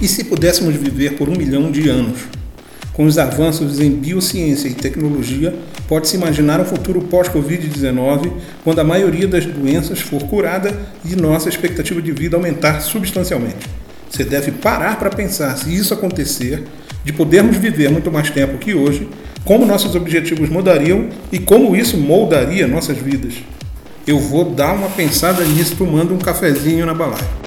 E se pudéssemos viver por um milhão de anos? Com os avanços em biociência e tecnologia, pode-se imaginar um futuro pós-Covid-19, quando a maioria das doenças for curada e nossa expectativa de vida aumentar substancialmente. Você deve parar para pensar se isso acontecer, de podermos viver muito mais tempo que hoje, como nossos objetivos mudariam e como isso moldaria nossas vidas. Eu vou dar uma pensada nisso tomando um cafezinho na balada.